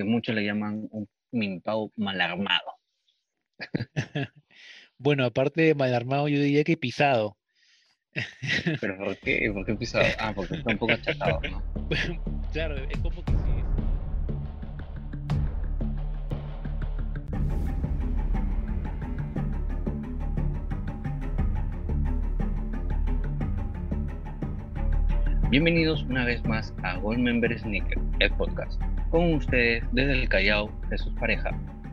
que muchos le llaman un Minpao mal armado. bueno, aparte de mal armado, yo diría que pisado. ¿Pero por qué? ¿Por qué pisado? Ah, porque está un poco achatado, ¿no? claro, es como que sí. Bienvenidos una vez más a Gold Member Sneaker, el podcast. Con ustedes desde el Callao, Jesús Pareja.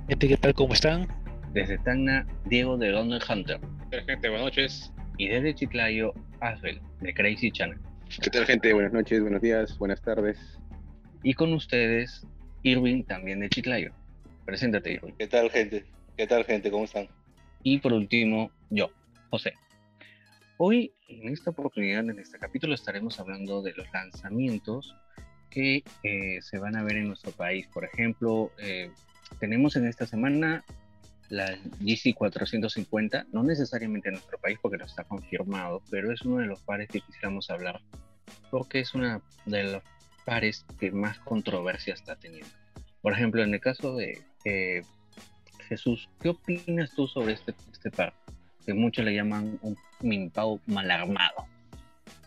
Gente, ¿qué tal? ¿Cómo están? Desde Tacna, Diego de London Hunter. ¿Qué tal, gente? Buenas noches. Y desde Chiclayo, Asbel, de Crazy Channel. ¿Qué tal, gente? Buenas noches, buenos días, buenas tardes. Y con ustedes, Irving, también de Chiclayo. Preséntate, Irving. ¿Qué tal, gente? ¿Qué tal, gente? ¿Cómo están? Y por último, yo, José. Hoy, en esta oportunidad, en este capítulo, estaremos hablando de los lanzamientos que eh, se van a ver en nuestro país. Por ejemplo, eh, tenemos en esta semana la GC 450, no necesariamente en nuestro país porque no está confirmado, pero es uno de los pares que quisiéramos hablar porque es uno de los pares que más controversia está teniendo. Por ejemplo, en el caso de eh, Jesús, ¿qué opinas tú sobre este, este par? Que muchos le llaman un Minpao mal armado.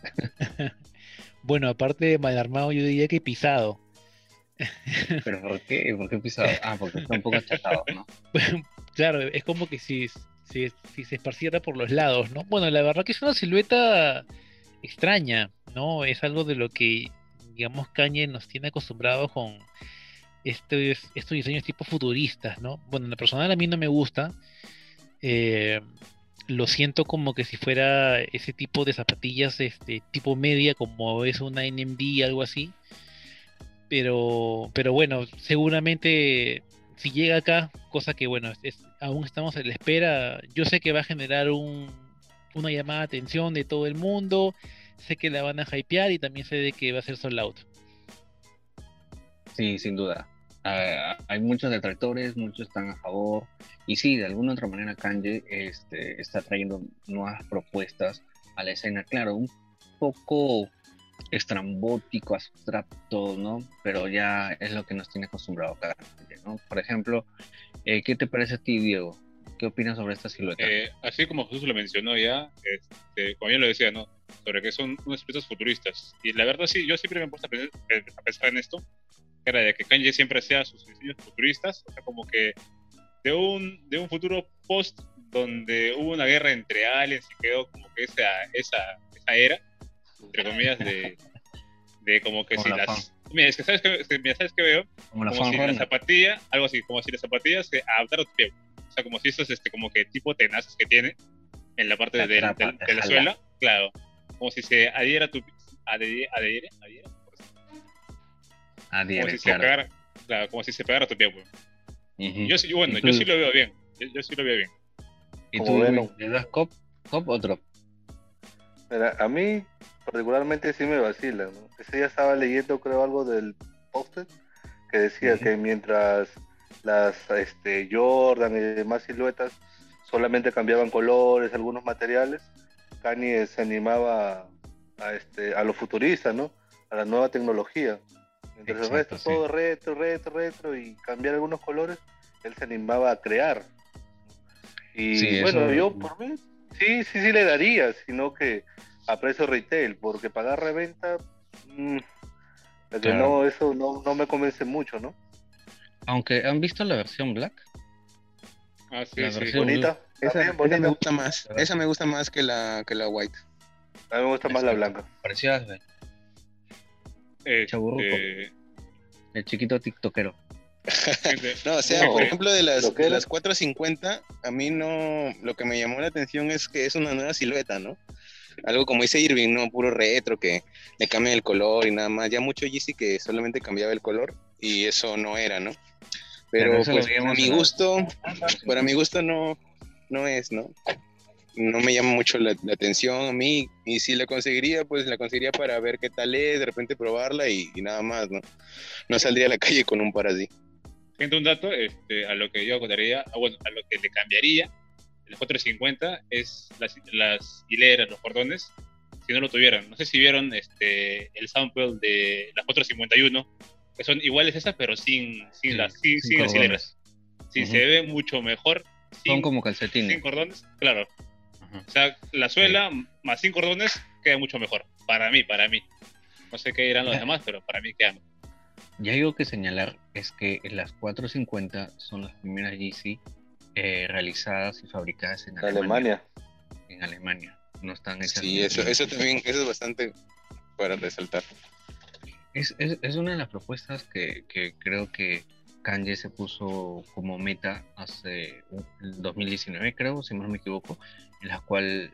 bueno, aparte de mal armado, yo diría que pisado. ¿Pero por qué? ¿Por qué pisado? Ah, porque está un poco achatado, ¿no? claro, es como que si, si, se esparciera por los lados, ¿no? Bueno, la verdad que es una silueta extraña, ¿no? Es algo de lo que, digamos, Kanye nos tiene acostumbrados con estos, estos diseños tipo futuristas, ¿no? Bueno, en lo personal a mí no me gusta. Eh, lo siento como que si fuera ese tipo de zapatillas este tipo media como es una NMD algo así. Pero pero bueno seguramente si llega acá cosa que bueno aún estamos en la espera yo sé que va a generar un, una llamada de atención de todo el mundo sé que la van a hypear y también sé de que va a ser sold out. Sí sin duda Ah, hay muchos detractores, muchos están a favor. Y sí, de alguna otra manera Kanye este, está trayendo nuevas propuestas a la escena. Claro, un poco estrambótico, abstracto, ¿no? Pero ya es lo que nos tiene acostumbrado Kanye, ¿no? Por ejemplo, eh, ¿qué te parece a ti, Diego? ¿Qué opinas sobre esta silueta? Eh, así como Jesús lo mencionó ya, este, como yo lo decía, ¿no? Sobre que son unos siluetas futuristas. Y la verdad sí, yo siempre me he puesto a pensar en esto era de que Kanye siempre hacía sus diseños futuristas, o sea, como que de un, de un futuro post donde hubo una guerra entre aliens y quedó como que esa, esa, esa era, entre comillas, de, de como que si las... Mira, es que sabes que, mira, ¿sabes qué veo? Como, si la zapatilla, algo así, como si la zapatilla se adaptara a tu. O sea, como si estos, este, como que tipo tenazas que tiene en la parte de, de, la suela, claro, como si se adhiera a tu... Adhiera, adhiera, adhiera como si se pegara, claro, como si se pegara tu pie, Yo sí, bueno, yo sí lo veo bien. Yo, sí lo veo bien. ¿Y tú le das cop, cop o drop? a mí particularmente sí me vacila, ¿no? Ese día estaba leyendo creo algo del póster que decía que mientras las este, Jordan y demás siluetas solamente cambiaban colores, algunos materiales, Kanye se animaba a, este, a lo futurista, ¿no? A la nueva tecnología. Mientras el resto todo retro, retro, retro y cambiar algunos colores, él se animaba a crear. Y bueno, yo por mí, sí, sí, sí le daría, sino que a precio retail, porque pagar reventa, mmm, no, eso no, no me convence mucho, ¿no? Aunque, ¿han visto la versión black? Ah, sí, sí. Bonita. Esa, bonita. me gusta más. Esa me gusta más que la, que la white. A mí me gusta más la blanca. Este... El chiquito tiktokero. no, o sea, por ejemplo, de las, de las 450, a mí no. Lo que me llamó la atención es que es una nueva silueta, ¿no? Algo como dice Irving, ¿no? Puro retro, que le cambia el color y nada más. Ya mucho Yeezy que solamente cambiaba el color y eso no era, ¿no? Pero, pues, para mi gusto, para mi gusto no, no es, ¿no? No me llama mucho la, atención a mí y si la conseguiría pues la conseguiría para ver qué tal es, de repente probarla y, nada más, ¿no? No saldría a la calle con un par así. Gente, un dato este, a lo que yo contaría, ah, bueno, a lo que le cambiaría el 450 es las, las hileras, los cordones, si no lo tuvieran. No sé si vieron este, el sample de la 451 que son iguales a estas, pero sin, sin las, sin, sin, Sí, se ve mucho mejor. son como calcetines. Sin cordones, claro. O sea, la suela más sin cordones queda mucho mejor. Para mí, para mí. No sé qué dirán los demás, pero para mí queda mejor. Y algo que señalar es que las 450 son las primeras GC eh, realizadas y fabricadas en Alemania. En Alemania. No están hechas. Sí, eso, eso también eso es bastante para resaltar. Es, es, es una de las propuestas que, que creo que Kanye se puso como meta hace el 2019, creo, si no me equivoco, en la cual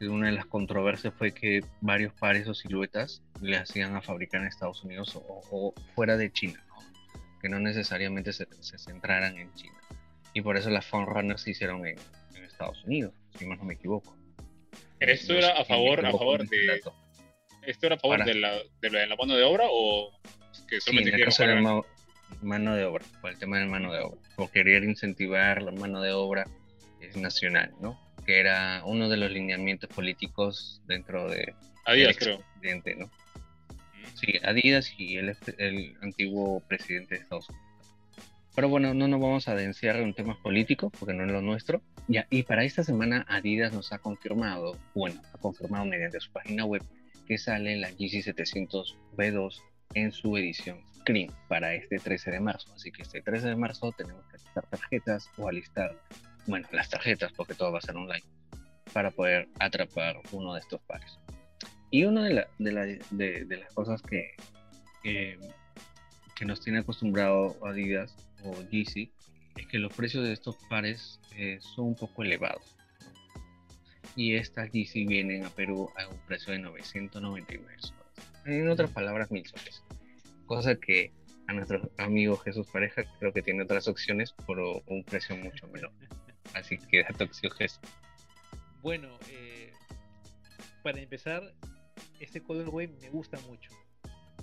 una de las controversias fue que varios pares o siluetas le hacían a fabricar en Estados Unidos o, fuera de China, que no necesariamente se, centraran en China. Y por eso las Runners se hicieron en, Estados Unidos, si no me equivoco. ¿Esto era a favor, a favor de... ¿Esto era a favor de, la, de, la, mano de obra o que solamente sí, en mano de obra, por el tema de mano de obra, por querer incentivar la mano de obra nacional, ¿no? Que era uno de los lineamientos políticos dentro de Adidas, creo. Presidente, ¿no? Sí, Adidas y el, el antiguo presidente de Estados Unidos. Pero bueno, no nos vamos a denunciar en temas políticos porque no es lo nuestro. Ya, y para esta semana Adidas nos ha confirmado, bueno, ha confirmado mediante su página web que sale la GC 700 B2 en su edición Para este 13 de marzo. Así que este 13 de marzo tenemos que alistar tarjetas o alistar, bueno, las tarjetas porque todo va a ser online para poder atrapar uno de estos pares. Y una de, de, las cosas que, que nos tiene acostumbrado Adidas o Yeezy es que los precios de estos pares eh, son un poco elevados. Y estas Yeezy vienen a Perú a un precio de 999 soles. En otras palabras, mil soles cosa que a nuestro amigo Jesús Pareja creo que tiene otras opciones por un precio mucho menor. Así que da opción Jesús. Bueno, eh, para empezar, este colorway me gusta mucho.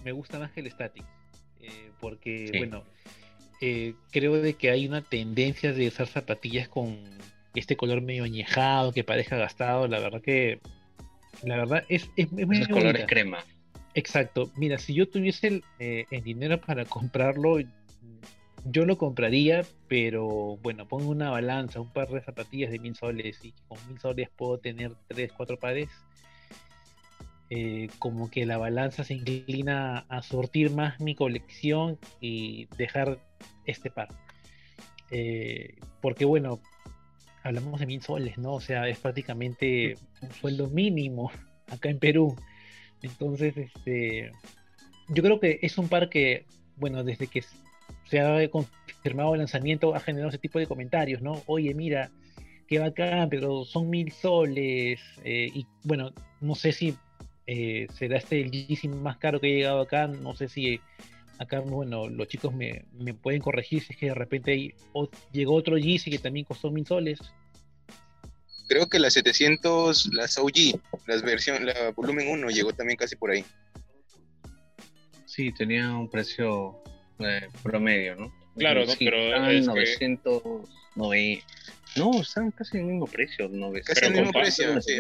Me gusta más que el static. Eh, porque, bueno, eh, creo de que hay una tendencia de usar zapatillas con este color medio añejado, que parezca gastado. La verdad que, la verdad es, es, es color crema. Exacto. Mira, si yo tuviese eh, el, dinero para comprarlo, yo lo compraría, pero bueno, pongo una balanza, un par de zapatillas de mil soles y con mil soles puedo tener tres, cuatro pares. Eh, como que la balanza se inclina a sortir más mi colección y dejar este par. Eh, porque bueno, hablamos de mil soles, ¿no? O sea, es prácticamente un sueldo mínimo acá en Perú. Entonces, este, yo creo que es un par que, bueno, desde que se ha confirmado el lanzamiento ha generado ese tipo de comentarios, ¿no? Oye, mira, qué bacán, pero son mil soles. Eh, y bueno, no sé si eh, será este el GC más caro que ha llegado acá. No sé si acá, bueno, los chicos me, me pueden corregir si es que de repente llegó otro GC que también costó mil soles creo que las 700, las OG, las versión, la volumen 1 llegó también casi por ahí. Sí, tenía un precio eh, promedio, ¿no? Claro, no, pero es 909. No, están casi el mismo precio. casi el mismo precio, sí,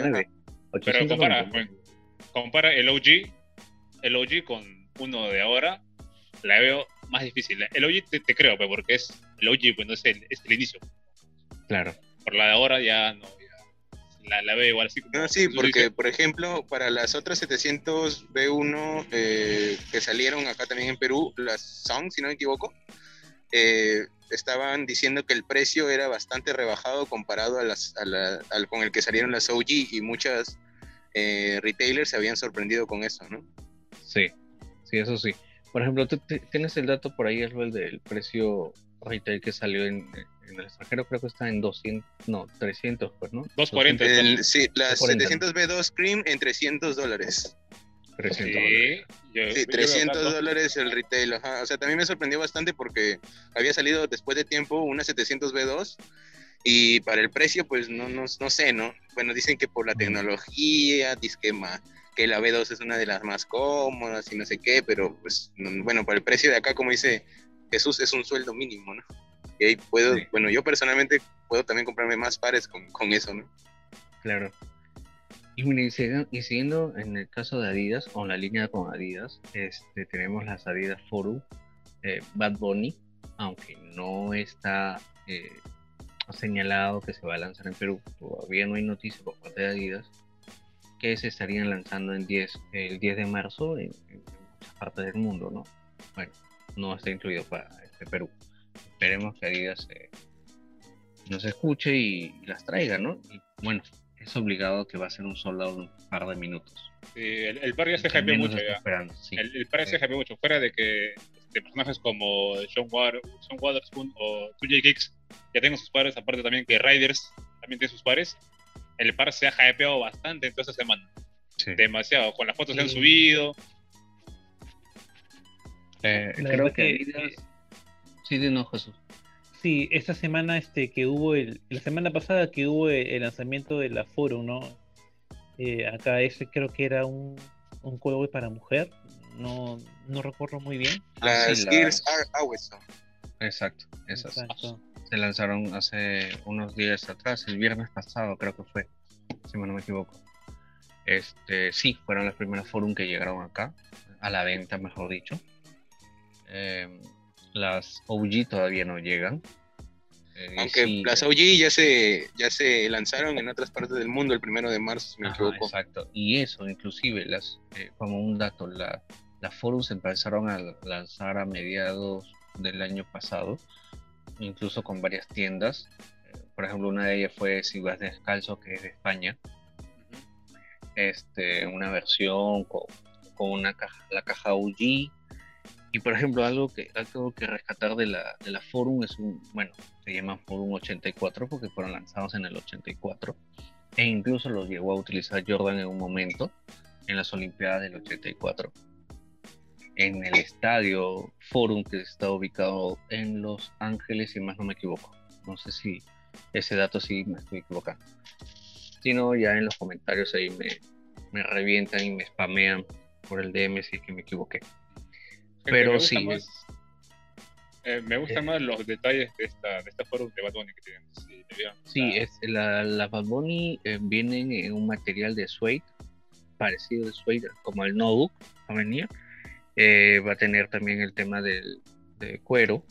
Pero compara, compara el OG, el OG con uno de ahora, la veo más difícil. El OG te, creo, pues, porque es el OG, pues no es el, es el inicio. Claro. Por la de ahora ya no, la, la veo igual así como... No, sí, porque por ejemplo, para las otras 700 B1 eh, que salieron acá también en Perú, las Song, si no me equivoco, eh, estaban diciendo que el precio era bastante rebajado comparado a las, al, con el que salieron las OG y muchas eh, retailers se habían sorprendido con eso, ¿no? Sí, sí, eso sí. Por ejemplo, ¿tú tienes el dato por ahí, el del precio retail que salió en, en el extranjero creo que está en 200, no, 300, pues, ¿no? 240. sí, las 700B2 Cream en 300 dólares. 300 dólares. sí, 300 dólares el retail, O sea, también me sorprendió bastante porque había salido después de tiempo una 700B2 y para el precio, pues no, no, no sé, ¿no? Bueno, dicen que por la tecnología, disquema, que la B2 es una de las más cómodas y no sé qué, pero pues, bueno, para el precio de acá, como dice Jesús, es un sueldo mínimo, ¿no? Ahí puedo, bueno, yo personalmente puedo también comprarme más pares con, con eso, ¿no? Claro. Y, siguiendo en el caso de Adidas, o la línea con Adidas, este, tenemos las Adidas Forum, eh, Bad Bunny, aunque no está eh, señalado que se va a lanzar en Perú, todavía no hay noticia por parte de Adidas, que se estarían lanzando en 10, el 10 de marzo en, muchas partes del mundo, ¿no? Bueno, no está incluido para este Perú. Esperemos que Adidas nos escuche y, las traiga, ¿no? Y bueno, es obligado que va a ser un soldado un par de minutos. Sí, el, par ya se hypeó mucho ya. El, el par ya se hypeó mucho, fuera de que de personajes como Sean, War, Sean Waterspoon o 2J Kicks ya tengo sus pares, aparte también que Riders también tiene sus pares. El par se ha hypeado bastante en toda esta semana. Demasiado, con las fotos se han subido. Eh, creo que. Sí, de no, Jesús. Sí, esta semana este que hubo el, la semana pasada que hubo el, lanzamiento de la Forum, ¿no? Eh, acá ese creo que era un, un juego para mujer, no, no recuerdo muy bien. Las Gears Exacto, esas. Se lanzaron hace unos días atrás, el viernes pasado creo que fue, si no me equivoco. Este, sí, fueron las primeras forum que llegaron acá, a la venta, mejor dicho. Em, las OG todavía no llegan. Eh, Aunque las OG ya se, ya se lanzaron en otras partes del mundo el primero de marzo, si me equivoco. Exacto. Y eso, inclusive, las, eh, como un dato, la, las forums empezaron a lanzar a mediados del año pasado, incluso con varias tiendas. Eh, por ejemplo, una de ellas fue Si vas descalzo, que es de España. Este, una versión con, una caja, la caja OG. Y por ejemplo, algo que algo que rescatar de la, de la Forum es un, bueno, se llama Forum 84 porque fueron lanzados en el 84. E incluso los llegó a utilizar Jordan en un momento en las Olimpiadas del 84 en el estadio Forum que está ubicado en Los Ángeles, si más no me equivoco. No sé si ese dato sí me estoy equivocando. Si no, ya en los comentarios ahí me, me revientan y me spamean por el DM si es que me equivoqué. Pero sí. Eh, me gustan eh, más los detalles de esta, de esta forum de Bad Bunny que tienen. Sí, es, la, la Bad Bunny eh, vienen en un material de suede, parecido de suede como el notebook, a venir eh, va a tener también el tema del de cuero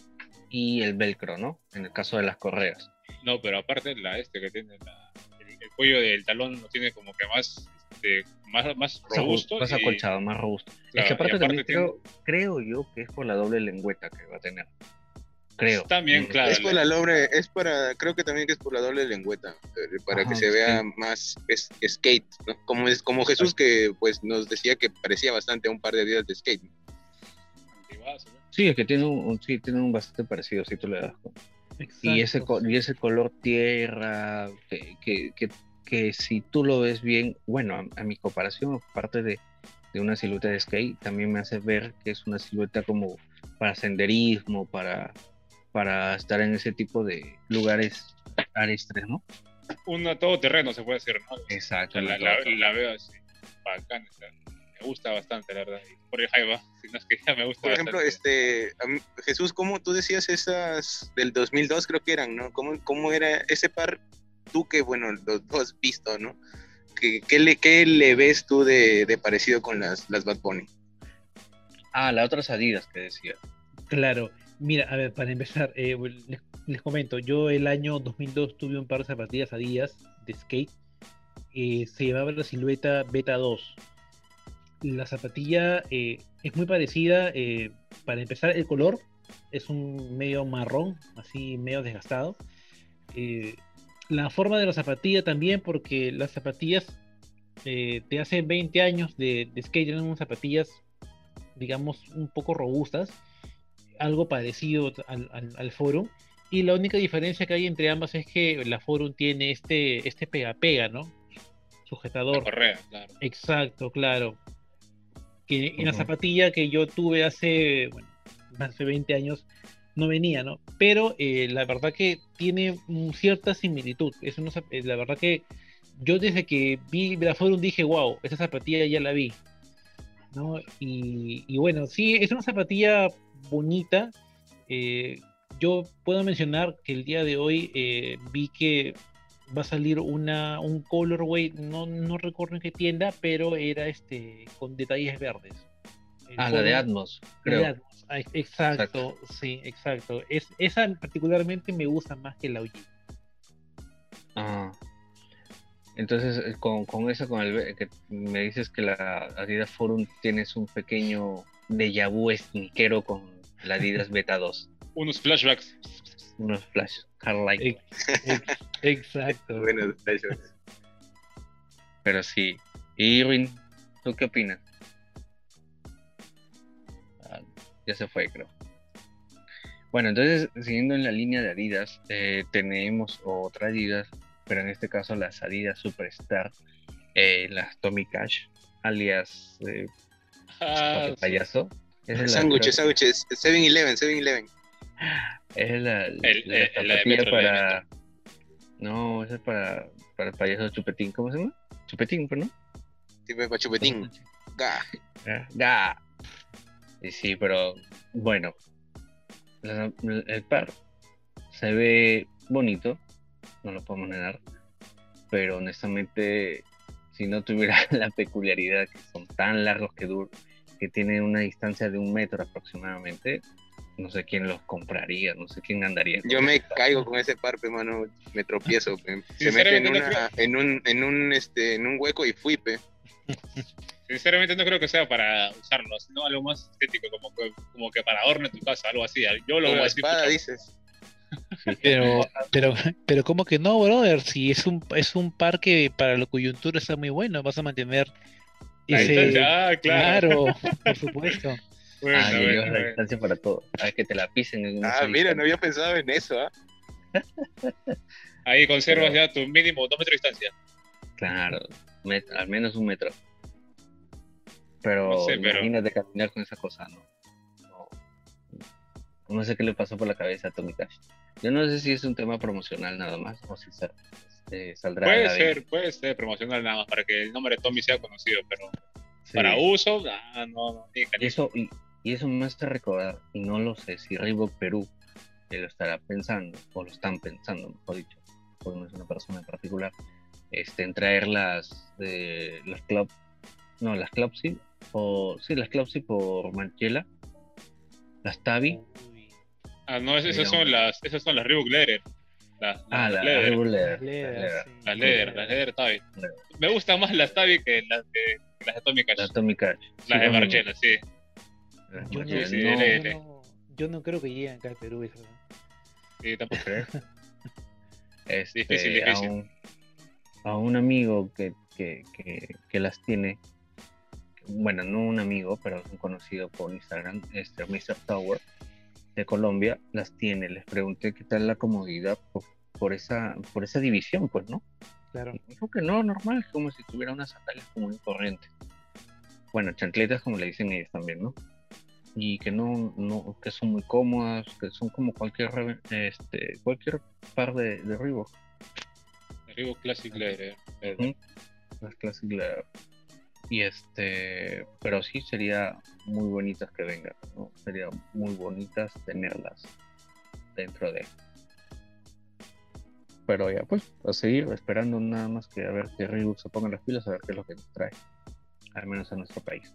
y el velcro, ¿no? En el caso de las correas. No, pero aparte la este que tiene el, cuello del talón lo tiene como que más este, más, más robusto. Más acolchado, más robusto. es que aparte, también creo, creo yo que es por la doble lengüeta que va a tener. Creo. También, claro. Es por la doble, es para, creo que también que es por la doble lengüeta, eh, para que se vea más skate, como es como Jesús que pues nos decía que parecía bastante a un par de días de skate. Sí, es que tiene un, sí, tiene un bastante parecido, si tú le das. y ese y ese color tierra que, que, que, si tú lo ves bien, bueno, a, mi comparación, aparte de, de una silueta de skate, también me hace ver que es una silueta como para senderismo, para para estar en ese tipo de lugares arestres, ¿no? Un todoterreno se puede decir, ¿no? Exacto. La, la, veo así, bacán, me gusta bastante, la verdad. Por el va, si no es que ya me gusta Por ejemplo, este, Jesús, ¿cómo tú decías esas del 2002 creo que eran, ¿no? ¿Cómo, cómo era ese par, tú que, bueno, los dos has visto, ¿no? ¿Qué, qué, le, qué le ves tú de, de parecido con las, las Bad Bunny? Ah, las otras Adidas que decía. Claro, Mira, a ver, para empezar, eh, les, comento, yo el año 2002 tuve un par de zapatillas Adidas de skate, eh, se llamaba la silueta Beta 2. La zapatilla eh, es muy parecida, para empezar el color es un medio marrón, así medio desgastado. La forma de la zapatilla también, porque las zapatillas de hace 20 años de, de skate eran unas zapatillas, digamos, un poco robustas algo parecido al, al, Forum. Y la única diferencia que hay entre ambas es que la Forum tiene este, este pega-pega, ¿no? Sujetador. correa, claro. Exacto, claro. Que en la zapatilla que yo tuve hace, bueno, más de 20 años no venía, ¿no? Pero eh, la verdad que tiene cierta similitud. Es eh, la verdad que yo desde que vi la Forum dije, wow, esa zapatilla ya la vi. ¿no? Y, y bueno, sí, es una zapatilla bonita. Eh, yo puedo mencionar que el día de hoy eh, vi que va a salir una, un colorway, no, no recuerdo en qué tienda, pero era este con detalles verdes. ah, la de Atmos, creo. Exacto, sí, exacto. Es, esa particularmente me gusta más que la OG. Ah. Entonces, eh, con, con eso, con el que me dices que la Adidas Forum tienes un pequeño déjà vu sniquero con la Adidas Beta 2. Unos flashbacks. Unos flash. Exacto. Buenos flashbacks. Pero sí. Irwin, ¿tú qué opinas? Ya se fue, creo. Bueno, entonces, siguiendo en la línea de Adidas, eh, tenemos otra Adidas, pero en este caso las Adidas Superstar, eh, las Tommy Cash, alias eh, ah, payaso. Sándwiches, sándwiches, 7-Eleven, 7-Eleven. Es la, la, para... No, esa es para, para el payaso Chupetín, ¿cómo se llama? Chupetín, ¿pero no? Sí, para Chupetín. Ga. Ga. Y sí, pero bueno, el par se ve bonito, no lo podemos negar, pero honestamente, si no tuviera la peculiaridad que son tan largos que duran, que tienen una distancia de un metro aproximadamente, no sé quién los compraría, no sé quién andaría. Yo me caigo con ese par, mano, me tropiezo, se mete en, una, en, un, en, un, este, en un hueco y fui, pe. Sinceramente no creo que sea para usarlo, sino algo más estético, como que, como que para adornar tu casa, algo así. Yo lo voy a decir. dices. Pero, pero, pero ¿cómo que no, brother? Si es un, es un par que para la coyuntura está muy bueno, vas a mantener ese... Ah, claro. por supuesto. Bueno, ah, bueno, la distancia para todo. A que te la pisen. En ah, mira, no había pensado en eso, ¿ah? Ahí conservas ya tu mínimo dos metros de distancia. Claro, al menos un metro. Pero no sé, imagínate caminar con esa cosa, ¿no? ¿no? sé qué le pasó por la cabeza a Tommy Cash. Yo no sé si es un tema promocional nada más o si este, saldrá. Puede ser, puede ser promocional nada más para que el nombre de Tommy sea conocido, pero para uso, ah, no, no. eso, y, y, eso me hace recordar, y no lo sé si Reebok Perú lo estará pensando, o lo están pensando, mejor dicho, porque no es una persona en particular, este, en traer las, eh, las club, no, las Clubsy, o sí, las Clubsy por Manchela, las Tabi. Ah, no, esas son las, esas son las Reebok Leather. Las, ah, las Leather. Las Leather, las Leather Tabi. Me gustan más las Tabi que las de, las de Tommy Cash. Las Tommy Cash. Las de Marchela, sí. Yo no, sí, no, yo no creo que lleguen acá al Perú eso. Sí, tampoco creo. es difícil, este, difícil. A un, a un amigo que, que, que, que las tiene, bueno, no un amigo, pero un conocido por Instagram, este Mr. Tower de Colombia, las tiene. Les pregunté qué tal la comodidad por, esa, por esa división, pues, ¿no? Claro. dijo que no, normal, como si tuviera unas sandalias común y corriente. Bueno, chancletas, como le dicen ellos también, ¿no? Y que no, no, que son muy cómodas, que son como cualquier este, cualquier par de, de Reebok. Reebok Classic Leather. Las Classic Leather. Y este, pero sí sería muy bonitas que vengan, ¿no? Sería muy bonitas tenerlas dentro de. Pero ya, pues, a seguir esperando nada más que a ver que Reebok se ponga las pilas, a ver qué es lo que nos trae, al menos a nuestro país.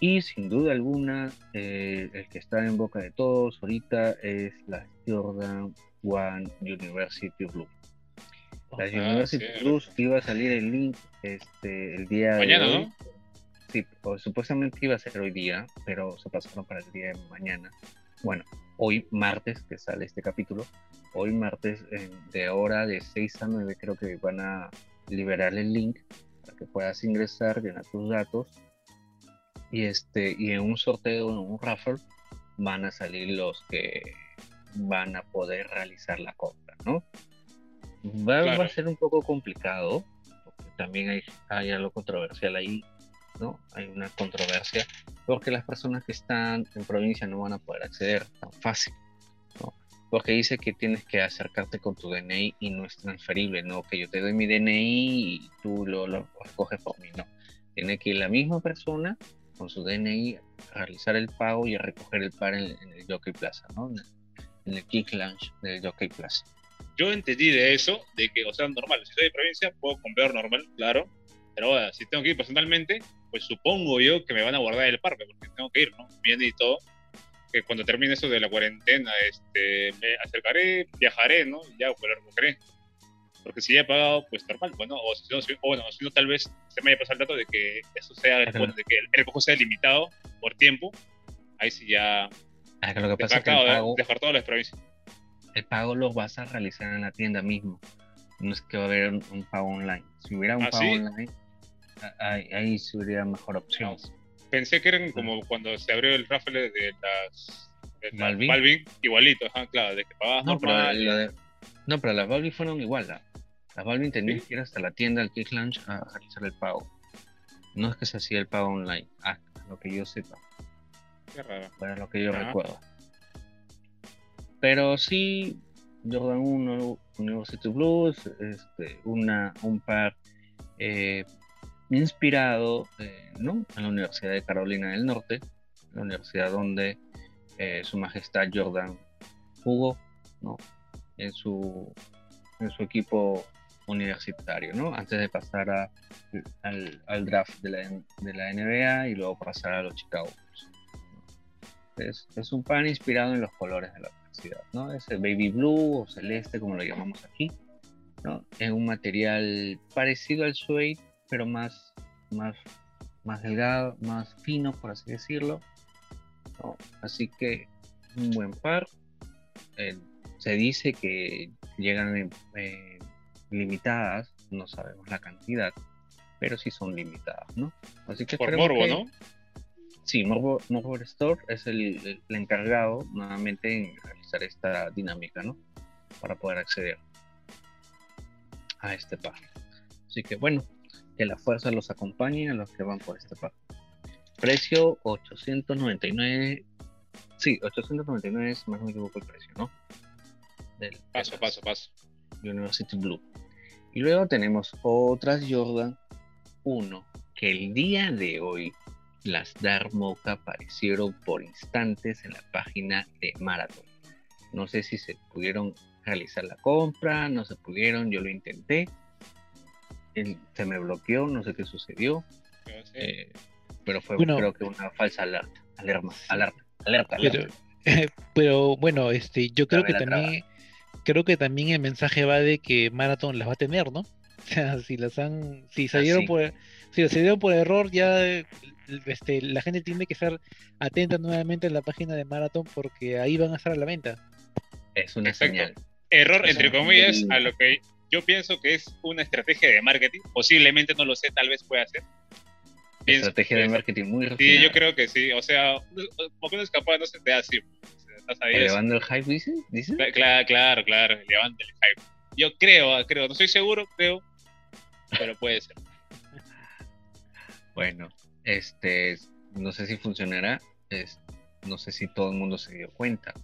Y sin duda alguna, eh, el que está en boca de todos ahorita es la Jordan One University Blue. La University Plus iba a salir el link este, el día mañana, de hoy. ¿no? Sí, supuestamente iba a ser hoy día, pero se pasaron para el día de mañana. Bueno, hoy martes, que sale este capítulo, hoy martes de hora de 6 a 9 creo que van a liberar el link para que puedas ingresar, llenar tus datos y este y en un sorteo, en un raffle van a salir los que van a poder realizar la compra, ¿no? Va, a ser un poco complicado, porque también hay, hay algo controversial ahí, ¿no? Hay una controversia, porque las personas que están en provincia no van a poder acceder tan fácil, ¿no? Porque dice que tienes que acercarte con tu DNI y no es transferible, ¿no? Que yo te doy mi DNI y tú lo, lo recoges por mí, no. Tiene que ir la misma persona con su DNI a realizar el pago y a recoger el par en, el Jockey Plaza, ¿no? En el, en el Kick Lounge del Jockey Plaza yo entendí de eso, de que, o sea, normal, si soy de provincia, puedo comprar normal, claro, pero bueno, si tengo que ir personalmente, pues supongo yo que me van a guardar el parque, porque tengo que ir, ¿no? Bien y todo. que cuando termine eso de la cuarentena, este, me acercaré, viajaré, ¿no? Y ya, pues lo recogeré. Porque si ya he pagado, pues normal, bueno, o si no, bueno, si no tal vez se me haya pasado el dato de que eso sea, de que el recojo sea limitado por tiempo, ahí sí ya... Que lo que pasa es que el pago, dejar todas las provincias. El pago lo vas a realizar en la tienda mismo. No es que va a haber un, pago online. Si hubiera un ¿Ah, pago online, ahí, ahí sí hubiera mejor opción. Pensé que eran como cuando se abrió el raffle de las... De Balvin. igualito, claro, de que pagabas no, normal. no, pero las Balvin fueron igual. Las Balvin tenías que ir hasta la tienda, al Kick Lunch, a realizar el pago. No es que se hacía el pago online, hasta lo que yo sepa. Qué raro. Para lo que yo recuerdo. Pero sí, Jordan 1, University Blues, este, una, un par eh, inspirado eh, ¿no? en la Universidad de Carolina del Norte, la universidad donde eh, su majestad Jordan jugó ¿no? en, su, en su equipo universitario, ¿no? antes de pasar a, al, draft de la, de la, NBA y luego pasar a los Chicago. Es, es un pan inspirado en los colores de la ¿no? Es el baby blue o celeste, como lo llamamos aquí, ¿no? Es un material parecido al suede, pero más, más, más delgado, más fino, por así decirlo. Así que un buen par. Eh, se dice que llegan limitadas, no sabemos la cantidad, pero sí son limitadas, ¿no? Así que por morbo, ¿no? Sí, Morbo, Store es el, el, encargado nuevamente en realizar esta dinámica, ¿no? Para poder acceder a este par. Así que bueno, que la fuerza los acompañe a los que van por este par. Precio 899. Sí, 899 es más no me equivoco el precio, ¿no? Del, paso, paso, paso. University Blue. Y luego tenemos otras Jordan 1 que el día de hoy las Darmoka aparecieron por instantes en la página de Marathon. No sé si se pudieron realizar la compra, no se pudieron, yo lo intenté. se me bloqueó, no sé qué sucedió. Eh, pero fue creo que una falsa alerta. Alerta, alerta, alerta. Pero, bueno, este, yo creo que también creo que también el mensaje va de que Marathon las va a tener, ¿no? O sea, si las han, si salieron ah, por, si salieron por error, ya este, la gente tiene que estar atenta nuevamente en la página de Marathon porque ahí van a estar a la venta. Es una señal. Error, entre comillas, a lo que yo pienso que es una estrategia de marketing. Posiblemente no lo sé, tal vez pueda ser. estrategia de marketing muy refinada. Sí, yo creo que sí. O sea, porque no es capaz, no se te da así. ¿Elevando el hype, dice? Claro, claro, claro, elevando el hype. Yo creo, creo, no estoy seguro, creo, pero puede ser. Bueno, este, no sé si funcionará, no sé si todo el mundo se dio cuenta,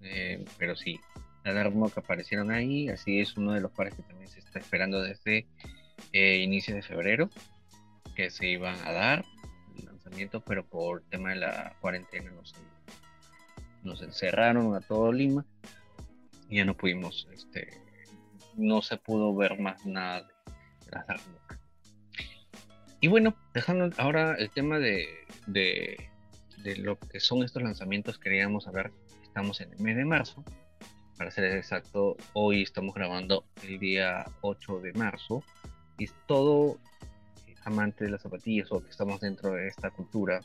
eh, pero sí, la Dark que aparecieron ahí, así es uno de los pares que también se está esperando desde eh, inicio de febrero, que se iban a dar el lanzamiento, pero por tema de la cuarentena nos encerraron a todo Lima y ya no pudimos, este, no se pudo ver más nada de, la Dark y bueno, dejando ahora el tema de, de, lo que son estos lanzamientos, queríamos saber, estamos en el mes de marzo, para ser exacto, hoy estamos grabando el día 8 de marzo, y todo amante de las zapatillas o que estamos dentro de esta cultura,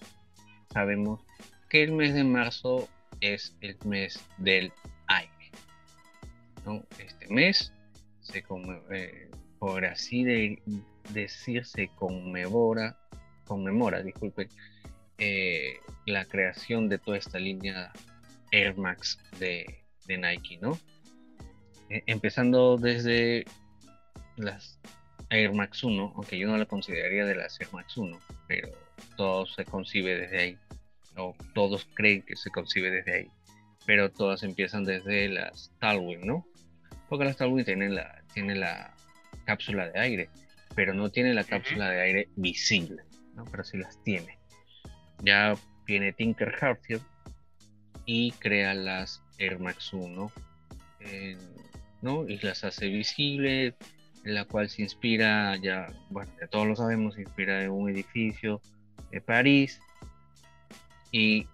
sabemos que el mes de marzo es el mes del aire. Este mes se eh, por así de, decir se conmemora, conmemora, disculpen, eh, la creación de toda esta línea Air Max de, Nike, ¿no? E, empezando desde las Air Max 1, aunque yo no la consideraría de las Air Max 1, pero todo se concibe desde ahí, o todos creen que se concibe desde ahí, pero todas empiezan desde las Talwin, ¿no? Porque las Talwin la, tienen la cápsula de aire pero no tiene la cápsula de aire visible, ¿no? pero sí las tiene. Ya viene Tinker Hatfield y crea las Air Max 1, ¿no? y las hace visibles, en la cual se inspira, ya, bueno, ya todos lo sabemos, se inspira en un edificio de París y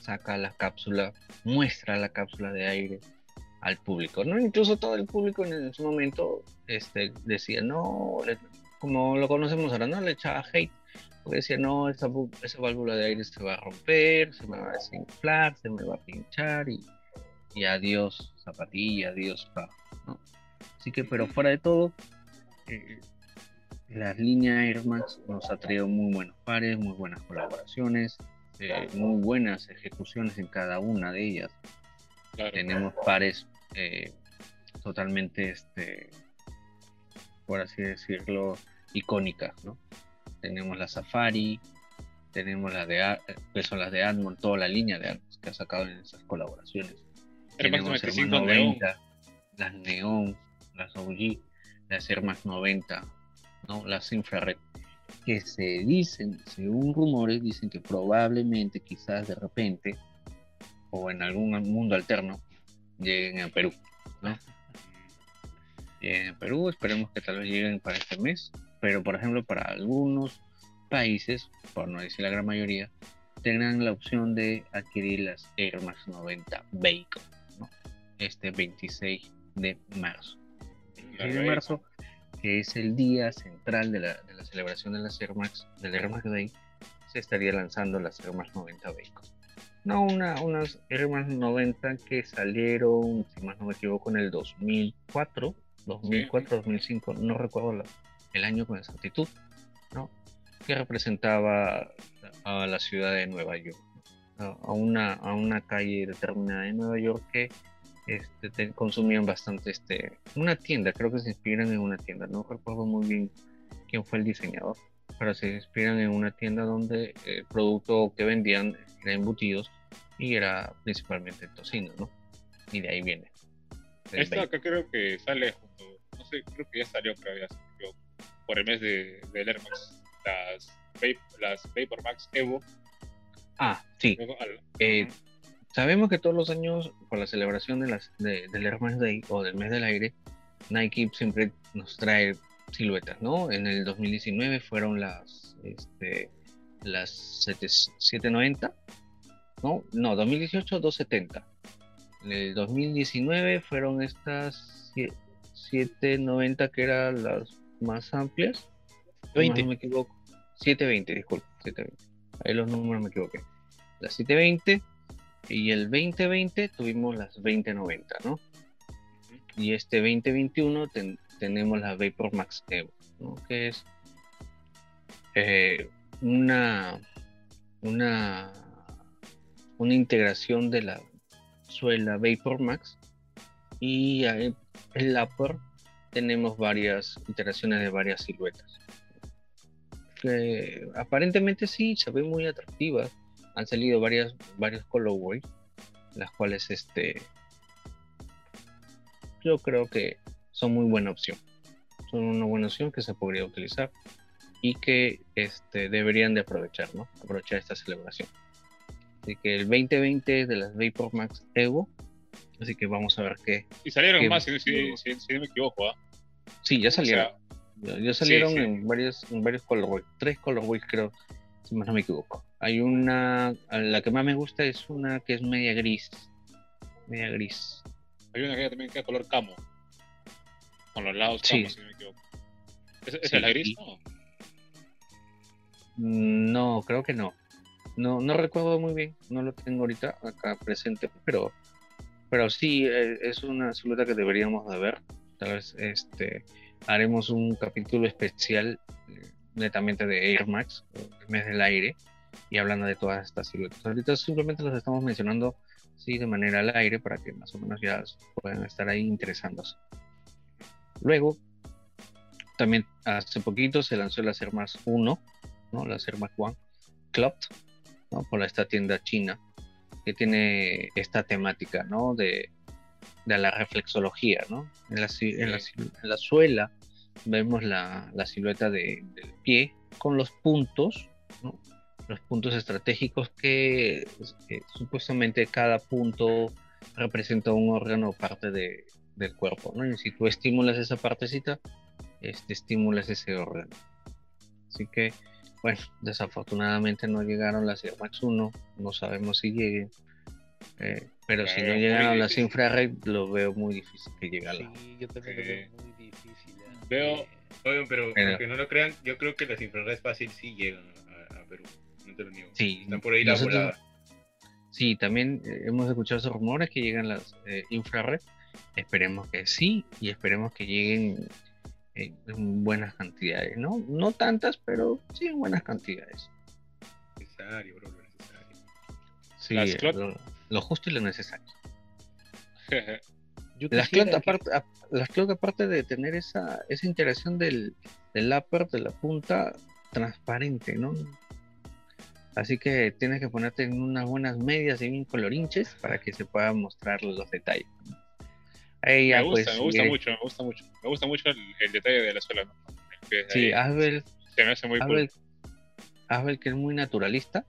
saca la cápsula, muestra la cápsula de aire al público, ¿no? Incluso todo el público en ese momento este, decía, no, como lo conocemos ahora, ¿no? Le echaba hate, porque decía, no, esa, esa válvula de aire se va a romper, se me va a desinflar, se me va a pinchar y, y adiós zapatilla, adiós pa, ¿no? Así que, pero fuera de todo, eh, la línea Air Max nos ha traído muy buenos pares, muy buenas colaboraciones, eh, muy buenas ejecuciones en cada una de ellas. Tenemos pares eh, totalmente, este, por así decirlo, icónicas, ¿no? Tenemos la Safari, tenemos la de, que son las de Admon, toda la línea de Admon que ha sacado en esas colaboraciones. tenemos las Neon, las OG, las Max 90, ¿no? las infrared, que se dicen, según rumores, dicen que probablemente, quizás de repente, o en algún mundo alterno, lleguen a Perú. ¿no? A Perú, esperemos que tal vez lleguen para este mes, pero por ejemplo para algunos países, por no decir la gran mayoría, tengan la opción de adquirir las Air Max 90 Vehicle, ¿no? este 26 de marzo. 26 de marzo que es el día central de la, de la celebración de las Air Max, del Air Max Day, se estaría lanzando las Air Max 90 vehículos. No, una, unas Air Max 90 que salieron, si más no me equivoco, en el 2004, 2004, 2005, no recuerdo el año con exactitud, ¿no? que representaba a la ciudad de Nueva York, a, una, a una calle determinada de Nueva York que este, consumían bastante este, una tienda, creo que se inspiran en una tienda, no recuerdo muy bien quién fue el diseñador, pero se inspiran en una tienda donde el producto que vendían era embutidos y era principalmente tocino, ¿no? Y de ahí viene. Esta acá creo que sale sé, creo que ya salió, creo ya por el mes de, del Air Max, las, las Vapor Max Evo. Ah, sí. Eh, Sabemos que todos los años, por la celebración de las, del Air Max Day o del mes del aire, Nike siempre nos trae siluetas, ¿no? En el 2019 fueron las, este, las 790, ¿no? No, 2018 270. En el 2019 fueron estas 790 que eran las más amplias. 20. No me equivoco. 720, disculpe, 720. Ahí los números me equivoqué. Las 720 y el 2020 tuvimos las 2090, ¿no? Y este 2021 tenemos la Vapor Max Evo, ¿no? Que es eh, una, una, una integración de la suela Vapor Max y el upper tenemos varias iteraciones de varias siluetas. Aparentemente sí, se ven muy atractivas han salido varias, varios colorways, las cuales este, yo creo que son muy buena opción. Son una buena opción que se podría utilizar y que este, deberían de aprovechar, ¿no? Aprovechar esta celebración. Así que el 2020 de las Vapor Max Evo, así que vamos a ver qué. Y salieron más, si, no me equivoco, ¿ah? Sí, ya salieron. ya, salieron en varios, en varios colorways, tres colorways creo, si no me equivoco. Hay una, la que más me gusta es una que es media gris. Media gris. Hay una que también queda color camo. Con los lados camo, si no me equivoco. ¿Es, la gris? No. no, creo que no. No, no recuerdo muy bien, no lo tengo ahorita acá presente, pero, pero sí eh, es una silueta que deberíamos de ver. Tal vez este haremos un capítulo especial eh, netamente de Air Max, el mes del aire, y hablando de todas estas siluetas. Ahorita simplemente los estamos mencionando sí, de manera al aire para que más o menos ya puedan estar ahí interesándose. Luego, también hace poquito se lanzó el Acer Más 1, ¿no? el Acer Más One Club, ¿no? por esta tienda china que tiene esta temática ¿no? de, de la reflexología. ¿no? En, la, en, la, en la suela vemos la, la silueta de, del pie con los puntos ¿no? los puntos estratégicos que eh, supuestamente cada punto representa un órgano o parte de, del cuerpo, ¿no? Y si tú estimulas esa partecita, este, estimulas ese órgano. Así que bueno, desafortunadamente no llegaron las Air Max 1, no sabemos si lleguen. Eh, pero si no llegaron las infrared, lo veo muy difícil que lleguen. Sí, yo también lo veo muy difícil. ¿eh? Veo, oigan, pero, pero aunque no lo crean, yo creo que las infrared fácil sí llegan a, Perú. No te lo niego. Sí, Están por ahí la volada. Sí, también eh, hemos escuchado esos rumores que llegan las eh, infrared. Esperemos que sí y esperemos que lleguen en buenas cantidades, ¿no? No tantas, pero sí en buenas cantidades. Necesario, bro, lo necesario. Sí, lo, lo, justo y lo necesario. las clotas, aparte, las aparte de tener esa, esa interacción del, del upper, de la punta, transparente, ¿no? Así que tienes que ponerte en unas buenas medias y bien colorinches para que se puedan mostrar los detalles. Me, gusta, pues, me gusta mucho, me gusta mucho. Me gusta mucho el, detalle de la suela. ¿no? Sí, Asbel. Se me hace muy Asbel, cool. Asbel, que es muy naturalista,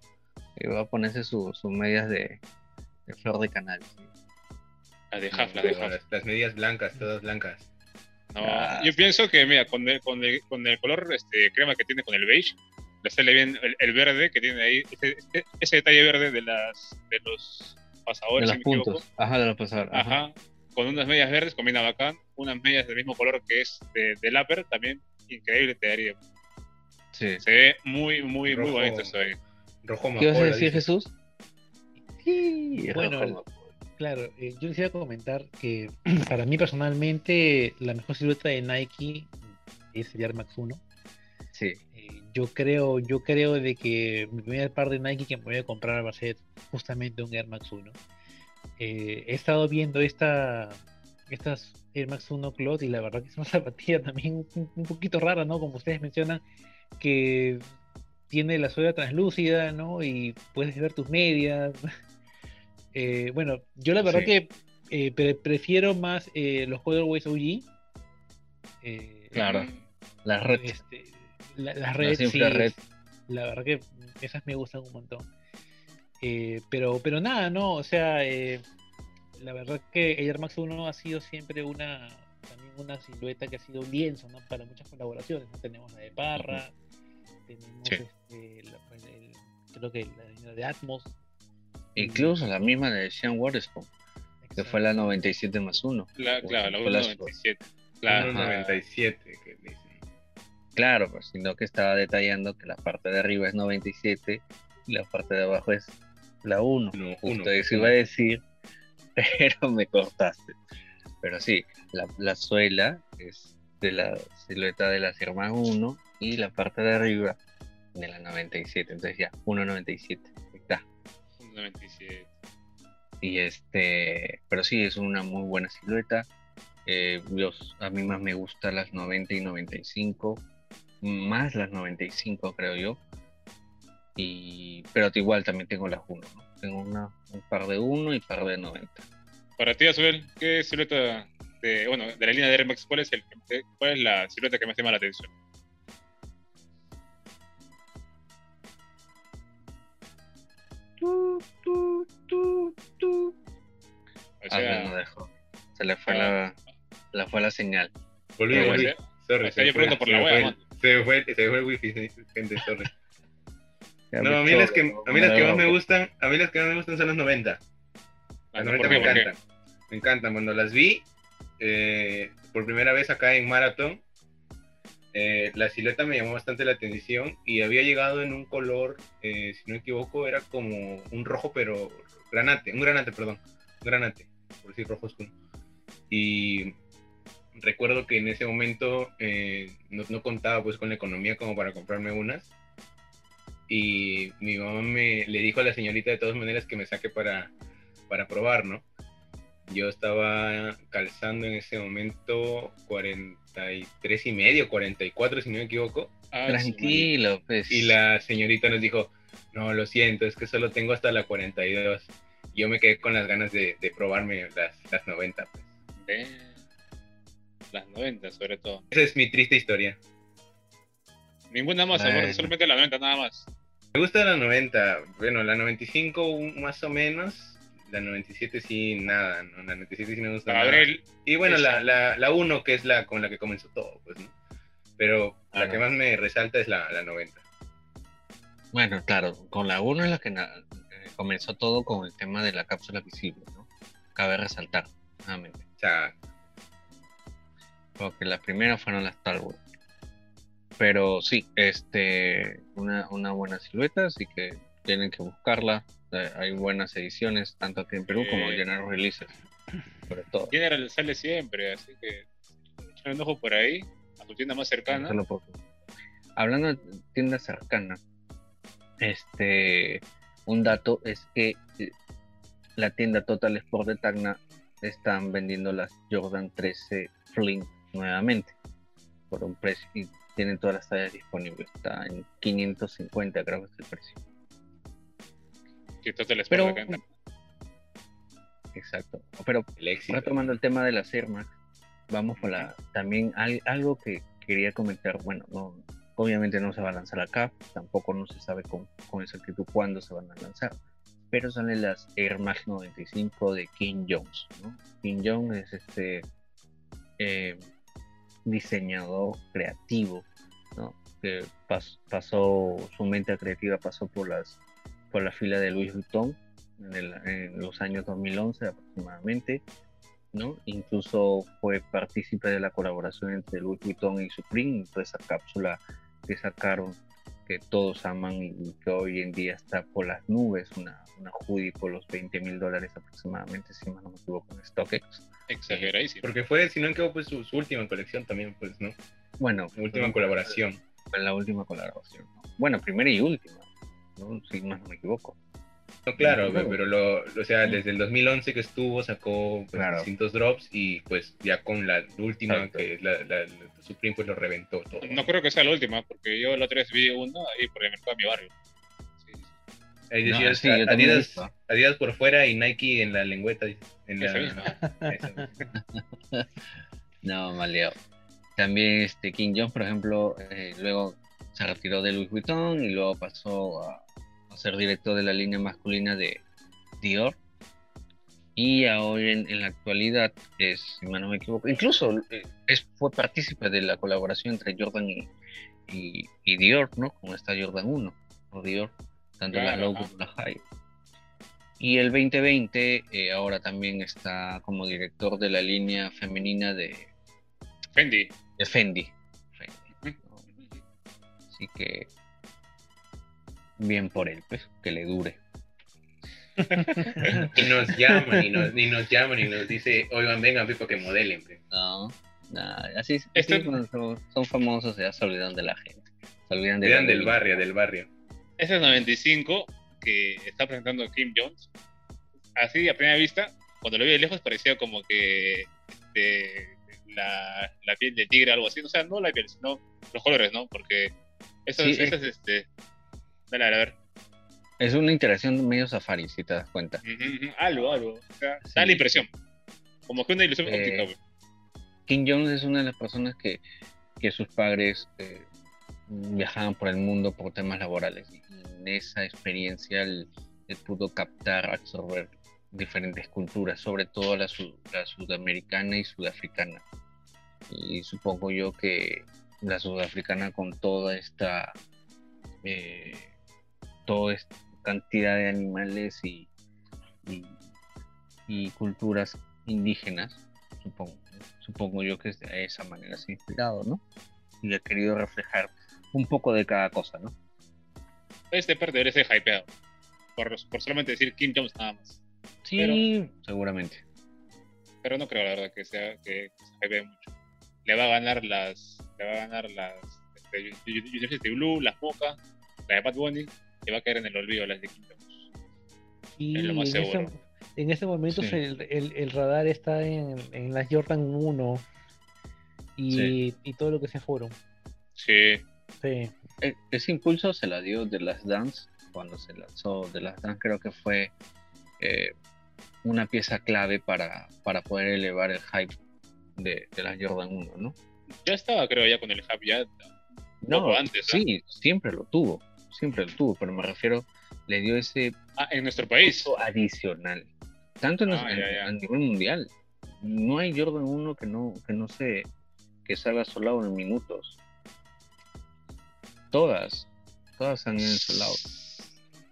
y va a ponerse sus medias de, de, flor de canal. La de Haf, la de Haf. Las, medias blancas, todas blancas. No, ah, yo pienso que, mira, con el, con el, con el color este, crema que tiene con el beige, le sale bien el, verde que tiene ahí, ese, ese, detalle verde de las de los pasadores. De los puntos, ajá, de los pasadores. Ajá. Con unas medias verdes combina bacán, unas medias del mismo color que es de, del upper también, increíble te daría. Sí. Se ve muy, muy, muy bonito eso ahí. Rojo ¿Qué vas a decir, Jesús? Sí, bueno, claro, eh, yo quisiera comentar que para mí personalmente la mejor silueta de Nike es el Air Max 1. Sí yo creo, yo creo de que mi primer par de Nike que me voy a comprar va a ser justamente un Air Max 1. Eh, he estado viendo esta, estas Air Max 1 Cloud y la verdad que es una zapatilla también un, poquito rara, ¿no? Como ustedes mencionan, que tiene la suela translúcida, ¿no? Y puedes ver tus medias. Eh, bueno, yo la verdad que eh, prefiero más los Colorways OG. claro, las red. Este, las redes, la verdad que esas me gustan un montón. Eh, pero, pero nada, no, o sea, eh, la verdad que el Air Max 1 ha sido siempre una también una silueta que ha sido un lienzo ¿no? para muchas colaboraciones. Tenemos la de Parra, tenemos este, la, creo que la de Atmos. Incluso la misma de Sean Waterspoon, que fue la 97 más 1. La, claro, la 97. La 97 que dice claro, pues, sino que estaba detallando que la parte de arriba es 97 y la parte de abajo es la 1. Justo eso iba a decir, pero me cortaste. Pero sí, la, suela es de la silueta de la Sierra 1 y la parte de arriba de la 97. Entonces ya, 1.97. Está. 1.97. Y este, pero sí, es una muy buena silueta. Eh, a mí más me gustan las 90 y 95 más las 95 creo yo. Y, pero igual también tengo las 1, Tengo una, un par de 1 y par de 90. Para ti, Azul, ¿qué silueta de, bueno, de la línea de Air Max, cuál es, el, cuál es la silueta que más te llama la atención? Tu, tu, tu, tu. O sea, no dejó. Se le fue, la, la, fue la señal. Volví, volví. Sorry, yo pregunto por la web, se fue, se fue el wifi, gente, sorry. No, a mí las que, a mí las que más me gustan, a mí las que más me gustan son las 90. Las 90 me encantan. Me encantan. Cuando las vi eh, por primera vez acá en Marathon, eh, la silueta me llamó bastante la atención y había llegado en un color, eh, si no me equivoco, era como un rojo, pero granate, un granate, perdón, un granate, por decir rojo oscuro. Y recuerdo que en ese momento eh, no, contaba pues con la economía como para comprarme unas y mi mamá me le dijo a la señorita de todas maneras que me saque para, para probar, ¿no? Yo estaba calzando en ese momento 43 y medio, 44 si no me equivoco. Ah, Tranquilo, pues. Y la señorita nos dijo, no, lo siento, es que solo tengo hasta la 42. Yo me quedé con las ganas de, probarme las, las 90. Pues las 90 sobre todo. Esa es mi triste historia. Ninguna más, amor, solamente la 90 nada más. Me gusta la 90, bueno, la 95 más o menos, la 97 sí nada, ¿no? La 97 sí me gusta nada. Y bueno, la, la, la 1 que es la con la que comenzó todo, pues, ¿no? Pero la que más me resalta es la, la 90. Bueno, claro, con la 1 es la que eh, comenzó todo con el tema de la cápsula visible, ¿no? Cabe resaltar, nuevamente. Porque las primeras fueron las Star Wars. Pero sí, este, una, una buena silueta, así que tienen que buscarla. Eh, hay buenas ediciones, tanto aquí en Perú como como General Releases. Sobre todo. General sale siempre, así que echar un ojo por ahí, a tu tienda más cercana. Hablando de tienda cercana, este, un dato es que eh, la tienda Total Sport de Tacna están vendiendo las Jordan 13 Fling nuevamente por un precio tienen todas las tallas disponibles. Está en 550 creo que es el precio. Total Sport Pero, Exacto. Pero retomando el tema de las Air Max, vamos con la también algo que quería comentar. Bueno, no, obviamente no se va a lanzar acá, tampoco no se sabe con, con exactitud cuándo se van a lanzar. Pero son las Air Max 95 de King Jones. ¿no? King Jones es este eh, diseñador creativo, que pasó su mente creativa pasó por las por la fila de Louis Vuitton en, los años 2011 aproximadamente, ¿no? Incluso fue partícipe de la colaboración entre Louis Vuitton y Supreme, toda esa cápsula que sacaron que todos aman y que hoy en día está por las nubes, una, una hoodie por los 20 mil dólares aproximadamente, si no me equivoco, en StockX. Exageradísimo. Porque fue, si no me equivoco, pues su, última colección también, pues, ¿no? Bueno. última colaboración. Fue la última colaboración. Bueno, primera y última si más no me equivoco. No, claro, pero lo, o sea, desde el 2011 que estuvo sacó pues, distintos drops y pues ya con la última que la, la, Supreme pues lo reventó todo. No creo que sea la última, porque yo la otra vez vi una ahí por el mercado de mi barrio. Ahí decías Adidas, Adidas, por fuera y Nike en la lengüeta. En la... no, maleado. También este King Jones, por ejemplo, eh, luego se retiró de Louis Vuitton y luego pasó a, ser director de la línea masculina de Dior. Y ahora en, la actualidad, es, si no me equivoco, incluso eh, es, fue partícipe de la colaboración entre Jordan y, Dior, ¿no? Con esta Jordan 1, o Dior, tanto la low como la high. Y el 2020 eh, ahora también está como director de la línea femenina de Fendi. De Fendi. Así que bien por él, pues, que le dure. y nos llaman y nos, y nos llaman y nos dice, oigan, vengan, pico, que modelen. Pues". No, nada, así, este... son, famosos, ya se olvidan de la gente. Se olvidan, del barrio, del barrio. Ese es 95 que está presentando Kim Jones. Así a primera vista, cuando lo vi de lejos parecía como que este, la, la piel de tigre, algo así. O sea, no la piel, sino los colores, ¿no? Porque eso, es, este. Dale, a ver. Es una interacción medio safari, si te das cuenta. Algo, algo. O sea, da la impresión. Como que una ilusión eh, óptica, King Jones es una de las personas que, que sus padres eh, viajaban por el mundo por temas laborales. Y en esa experiencia él, pudo captar, absorber diferentes culturas, sobre todo la, sudamericana y sudafricana. Y supongo yo que la sudafricana con toda esta, eh, toda cantidad de animales y, culturas indígenas, supongo, supongo yo que de esa manera se ha inspirado, ¿no? Y ha querido reflejar un poco de cada cosa, ¿no? Este perder ese hypeado, por, por solamente decir Kim Jones nada más. Sí, seguramente. Pero no creo, la verdad, que sea que, se hypee mucho. Le va a ganar las le va a ganar las este, University Blue, las Moca, la de Pat Bunny, y va a caer en el olvido las de Quintos. Y es lo más en seguro. Ese, en ese momento el, el, radar está en, en las Jordan 1 y, y, todo lo que se fueron. Sí. sí. E, ese impulso se la dio de las Dance cuando se lanzó de las Dance, creo que fue eh, una pieza clave para, para poder elevar el hype de, de las Jordan 1, ¿no? ya estaba, creo, ya con el hub ya. No, antes. Sí, siempre lo tuvo, siempre lo tuvo, pero me refiero, le dio ese. Ah, en nuestro país. Adicional. Tanto en, ah, a nivel mundial. No hay Jordan 1 que no, que no se. que salga solado en minutos. Todas. todas han ido en su lado.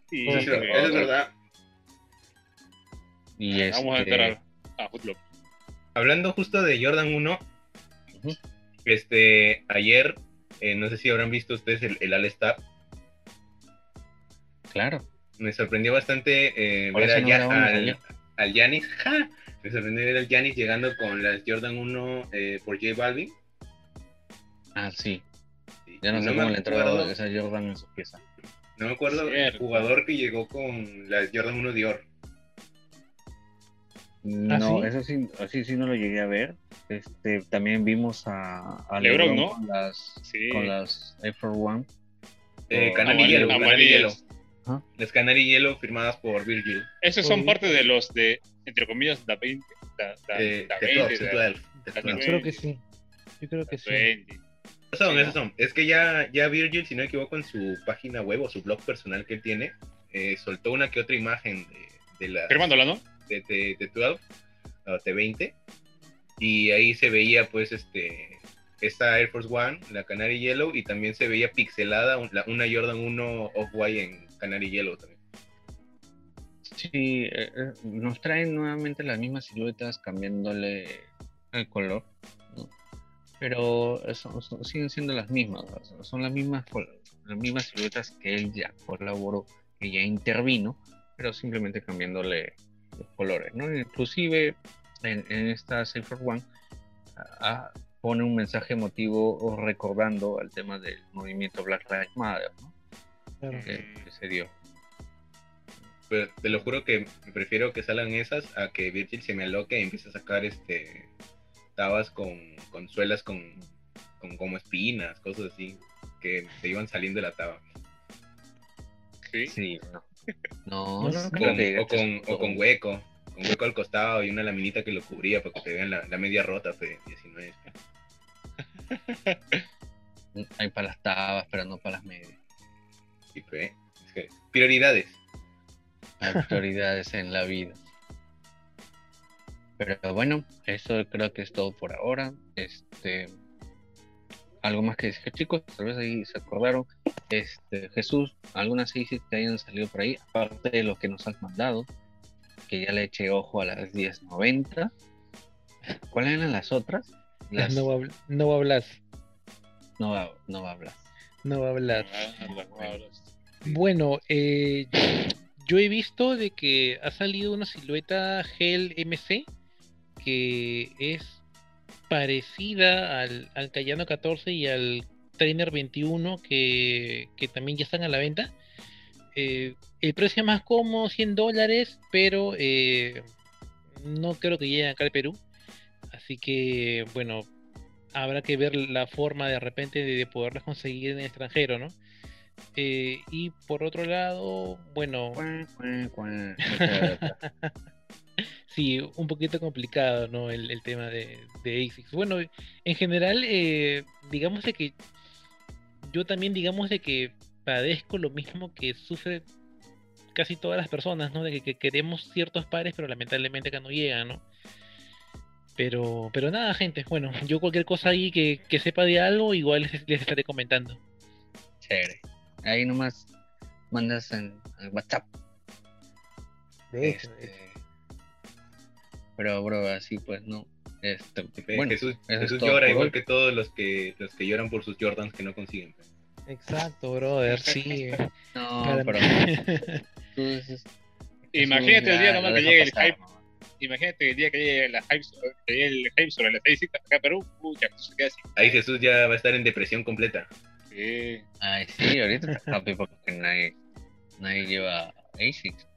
Sí, eso es verdad. Y Vamos a este entrar a Footlock. Hablando justo de Jordan 1, este, ayer, eh, no sé si habrán visto ustedes el, el All-Star. Claro. Me sorprendió bastante eh, ver al, al Yanis. Me sorprendió ver al Yanis llegando con las Jordan 1 eh, por J Balvin. Ah, sí. Ya no, sé cómo le entró esa Jordan en su pieza. No me acuerdo el jugador que llegó con las Jordan 1 Dior. No, ¿Ah, eso sí, así sí no lo llegué a ver. Este, también vimos a, a Lebron, ¿no? con las, con las Air Force One. Eh, Canary Yellow. Las Canary Yellow firmadas por Virgil. Esos son parte de los de, entre comillas, da 20. Da, da, eh, da 20 creo que sí. Yo creo que sí. Esos son, esos son. Es que ya, ya Virgil, si no me equivoco, en su página web o su blog personal que él tiene, eh, soltó una que otra imagen de, de la. Firmándola, ¿no? De, de, 12 o T20 y ahí se veía pues este esta Air Force One, la Canary Yellow y también se veía pixelada una Jordan 1 Off-White en Canary Yellow también. Sí, eh, eh, nos traen nuevamente las mismas siluetas cambiándole el color, pero siguen siendo las mismas, son las mismas, las mismas siluetas que él ya colaboró, que ya intervino, pero simplemente cambiándole los colores, ¿no? Inclusive en, esta Safe One ah, pone un mensaje emotivo recordando al tema del movimiento Black Lives Matter, ¿no? Que, se dio. Pero te lo juro que prefiero que salgan esas a que Virgil se me aloque y empiece a sacar este tabas con, con suelas con, con como espinas, cosas así, que se iban saliendo de la taba. Sí, sí no. No, o, con, hueco, con hueco al costado y una laminita que lo cubría para que te vean la, media rota, fe, 19. Hay para las tabas, pero no para las medias. Sí, fe. prioridades. Hay prioridades en la vida. Pero bueno, eso creo que es todo por ahora. Este algo más que decir, chicos, tal vez ahí se acordaron. Este, Jesús, algunas seis que hayan salido por ahí, aparte de lo que nos has mandado, que ya le eché ojo a las 10.90. ¿Cuáles eran las otras? Las... No, va, no va a hablar. No va, no va a hablar. No va a hablar. Bueno, eh, yo he visto de que ha salido una silueta Gel MC que es parecida al, al Cayano 14 y al Trainer 21 que, también ya están a la venta. Eh, el precio más cómodo, 100 dólares, pero eh, no creo que lleguen acá al Perú. Así que, bueno, habrá que ver la forma de repente de, poderlas conseguir en el extranjero, ¿no? Eh, y por otro lado, bueno... sí, un poquito complicado, ¿no? El, tema de, de, ASICS. Bueno, en general, eh, digamos de que yo también, digamos de que padezco lo mismo que sufre casi todas las personas, ¿no? De que, queremos ciertos pares, pero lamentablemente acá no llegan, ¿no? Pero, pero nada, gente, bueno, yo cualquier cosa ahí que, sepa de algo, igual les, estaré comentando. Chévere. Ahí nomás mandas en, WhatsApp. De hecho, de este, pero, bro, así pues no. Este, bueno, Jesús, llora igual que todos los que los que lloran por sus Jordans que no consiguen. Pues. Exacto, brother, sí. no, pero. Imagínate el día nomás que llegue el hype. Imagínate el día que llegue, la hype, el hype sobre la estadística acá en Perú. Pucha, se queda así. Ahí Jesús ya va a estar en depresión completa. Sí. Ay, sí, ahorita está happy porque nadie, nadie lleva ASICS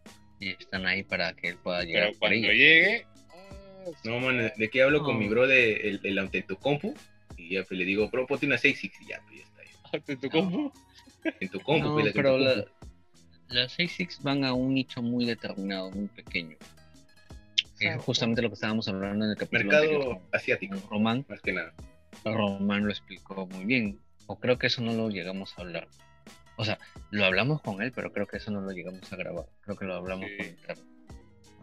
y están ahí para que él pueda llegar. Pero cuando llegue, no, man, ¿de qué hablo con mi bro de el, el tu compu? Y ya pues, le digo, bro, ponte una 6 y ya, pues ya está. Ahí. ¿En tu compu? En tu compu, no, pues, pero la, las 6 van a un nicho muy determinado, muy pequeño. Es justamente lo que estábamos hablando en el capítulo Mercado asiático. Román. Más que nada. Román lo explicó muy bien. O creo que eso no lo llegamos a hablar. O sea, lo hablamos con él, pero creo que eso no lo llegamos a grabar. Creo que lo hablamos con él.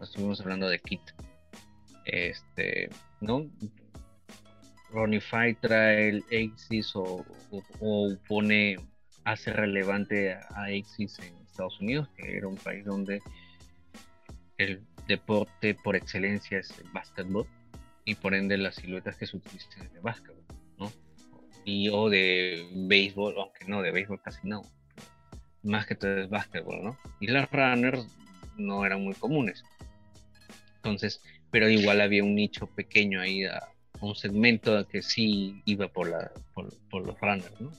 Estuvimos hablando de Kit este, ¿no? Ronnie trae el Axis o, pone hace relevante a, a Axis en Estados Unidos, que era un país donde el deporte por excelencia es el básquetbol y por ende las siluetas que se utilizan de básquetbol, ¿no? Y o de béisbol, aunque no, de béisbol casi no. Más que todo es básquetbol, ¿no? Y las runners no eran muy comunes. Entonces, pero igual había un nicho pequeño ahí, un segmento que sí iba por, la, por, los runners, ¿no?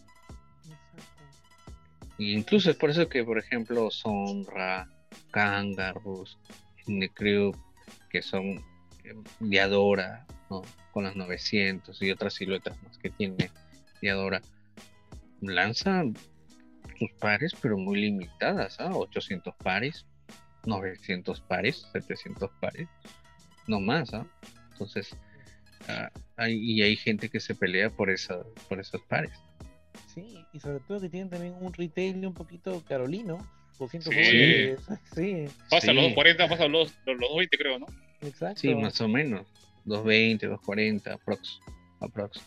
Y incluso es por eso que, por ejemplo, Sonra, Kangaroos, Necrew, que son Diadora, ¿no? con las 900 y otras siluetas más que tiene Diadora, lanzan sus pares, pero muy limitadas, ¿ah? 800 pares, 900 pares, 700 pares, no más. ¿ah? Entonces, hay, y hay gente que se pelea por, esa, por esos pares. Sí, y sobre todo que tienen también un retail un poquito carolino. 200 sí. sí. Pasa los 240, pasa los, los, los 220 creo, ¿no? Exacto. Sí, más o menos. 220, 240, aprox. aprox.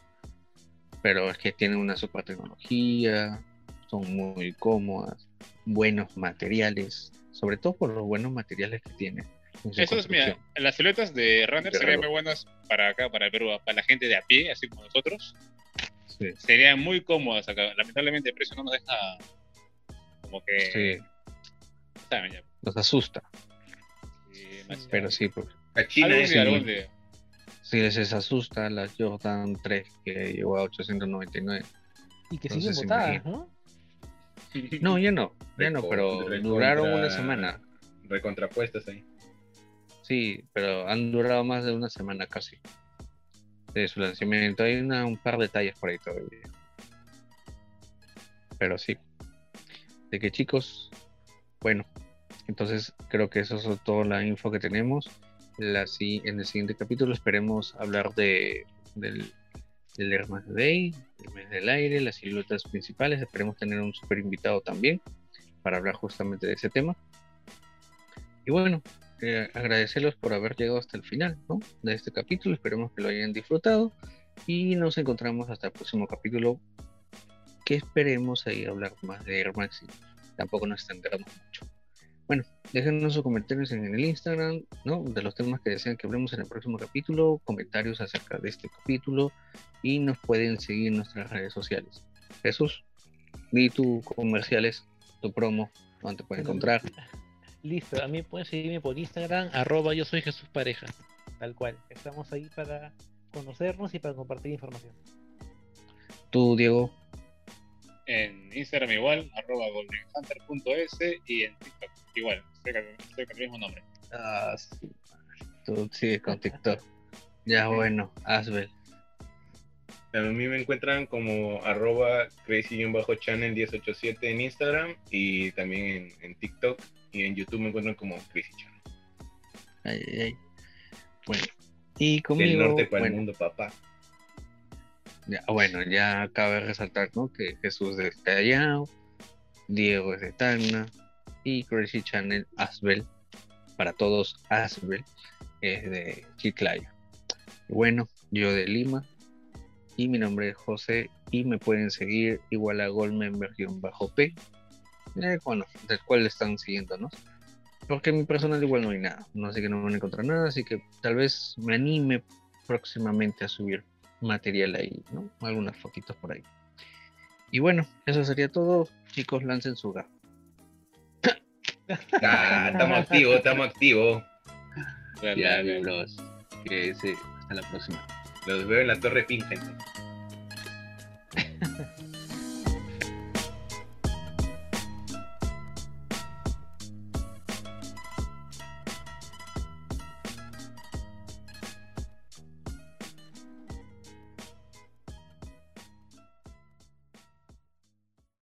Pero es que tienen una super tecnología, son muy cómodas, buenos materiales, sobre todo por los buenos materiales que tienen. Eso es, mira, las siluetas de Runner serían muy buenas para acá, para el Perú, para la gente de a pie, así como nosotros. Serían muy cómodas acá. Lamentablemente el precio no nos deja como que... Sí. Nos asusta. Pero sí, pues. A China es Si les asusta la Jordan 3 que llegó a 899. Y que siguen botadas, ¿no? No, ya no, ya no, pero duraron una semana. Recontrapuestas ahí. Sí, pero han durado más de una semana casi. De su lanzamiento. Hay un par de detalles por ahí todavía. Pero sí. De que chicos, bueno, entonces creo que eso es toda la info que tenemos la, en el siguiente capítulo esperemos hablar de, del, del Air Day, el mes del aire, las siluetas principales. Esperemos tener un super invitado también para hablar justamente de ese tema. Y bueno, eh, agradecerlos por haber llegado hasta el final de este capítulo. Esperemos que lo hayan disfrutado y nos encontramos hasta el próximo capítulo que esperemos ahí hablar más de Air Max y tampoco nos extenderemos mucho. Bueno, déjenos sus comentarios en el Instagram, ¿no? De los temas que desean que hablemos en el próximo capítulo, comentarios acerca de este capítulo y nos pueden seguir en nuestras redes sociales. Jesús, di tu comerciales, tu promo, donde te pueden encontrar. Listo, a mí pueden seguirme por Instagram, arroba yo soy Jesús Pareja, tal cual. Estamos ahí para conocernos y para compartir información. Tú, Diego. En Instagram igual, arroba goldenhunter.es y en TikTok igual, estoy con, el mismo nombre. Ah, sí. Tú sigues con TikTok. ya bueno, Asbel. A mí me encuentran como arroba crazy-channel1087 en Instagram y también en, TikTok y en YouTube me encuentran como Crazy Channel. Ay, ay, ay. Bueno, y conmigo... Del norte para el mundo, papá. Ya, bueno, ya cabe resaltar ¿no? que Jesús es de Callao, Diego es de Tacna, y Crazy Channel Asbel, para todos Asbel, es de Chiclayo. Bueno, yo de Lima y mi nombre es José y me pueden seguir igual a Goldmember-P, eh, bueno, del cual están siguiéndonos. Porque en mi personal igual no hay nada, no sé que no van a encontrar nada, así que tal vez me anime próximamente a subir material ahí, ¿no? Algunas fotitos por ahí. Y bueno, eso sería todo. Chicos, lancen su gato. Ah, estamos activos, estamos activos. Ya, bros. Que hasta la próxima. Los veo en la Torre Pin, gente.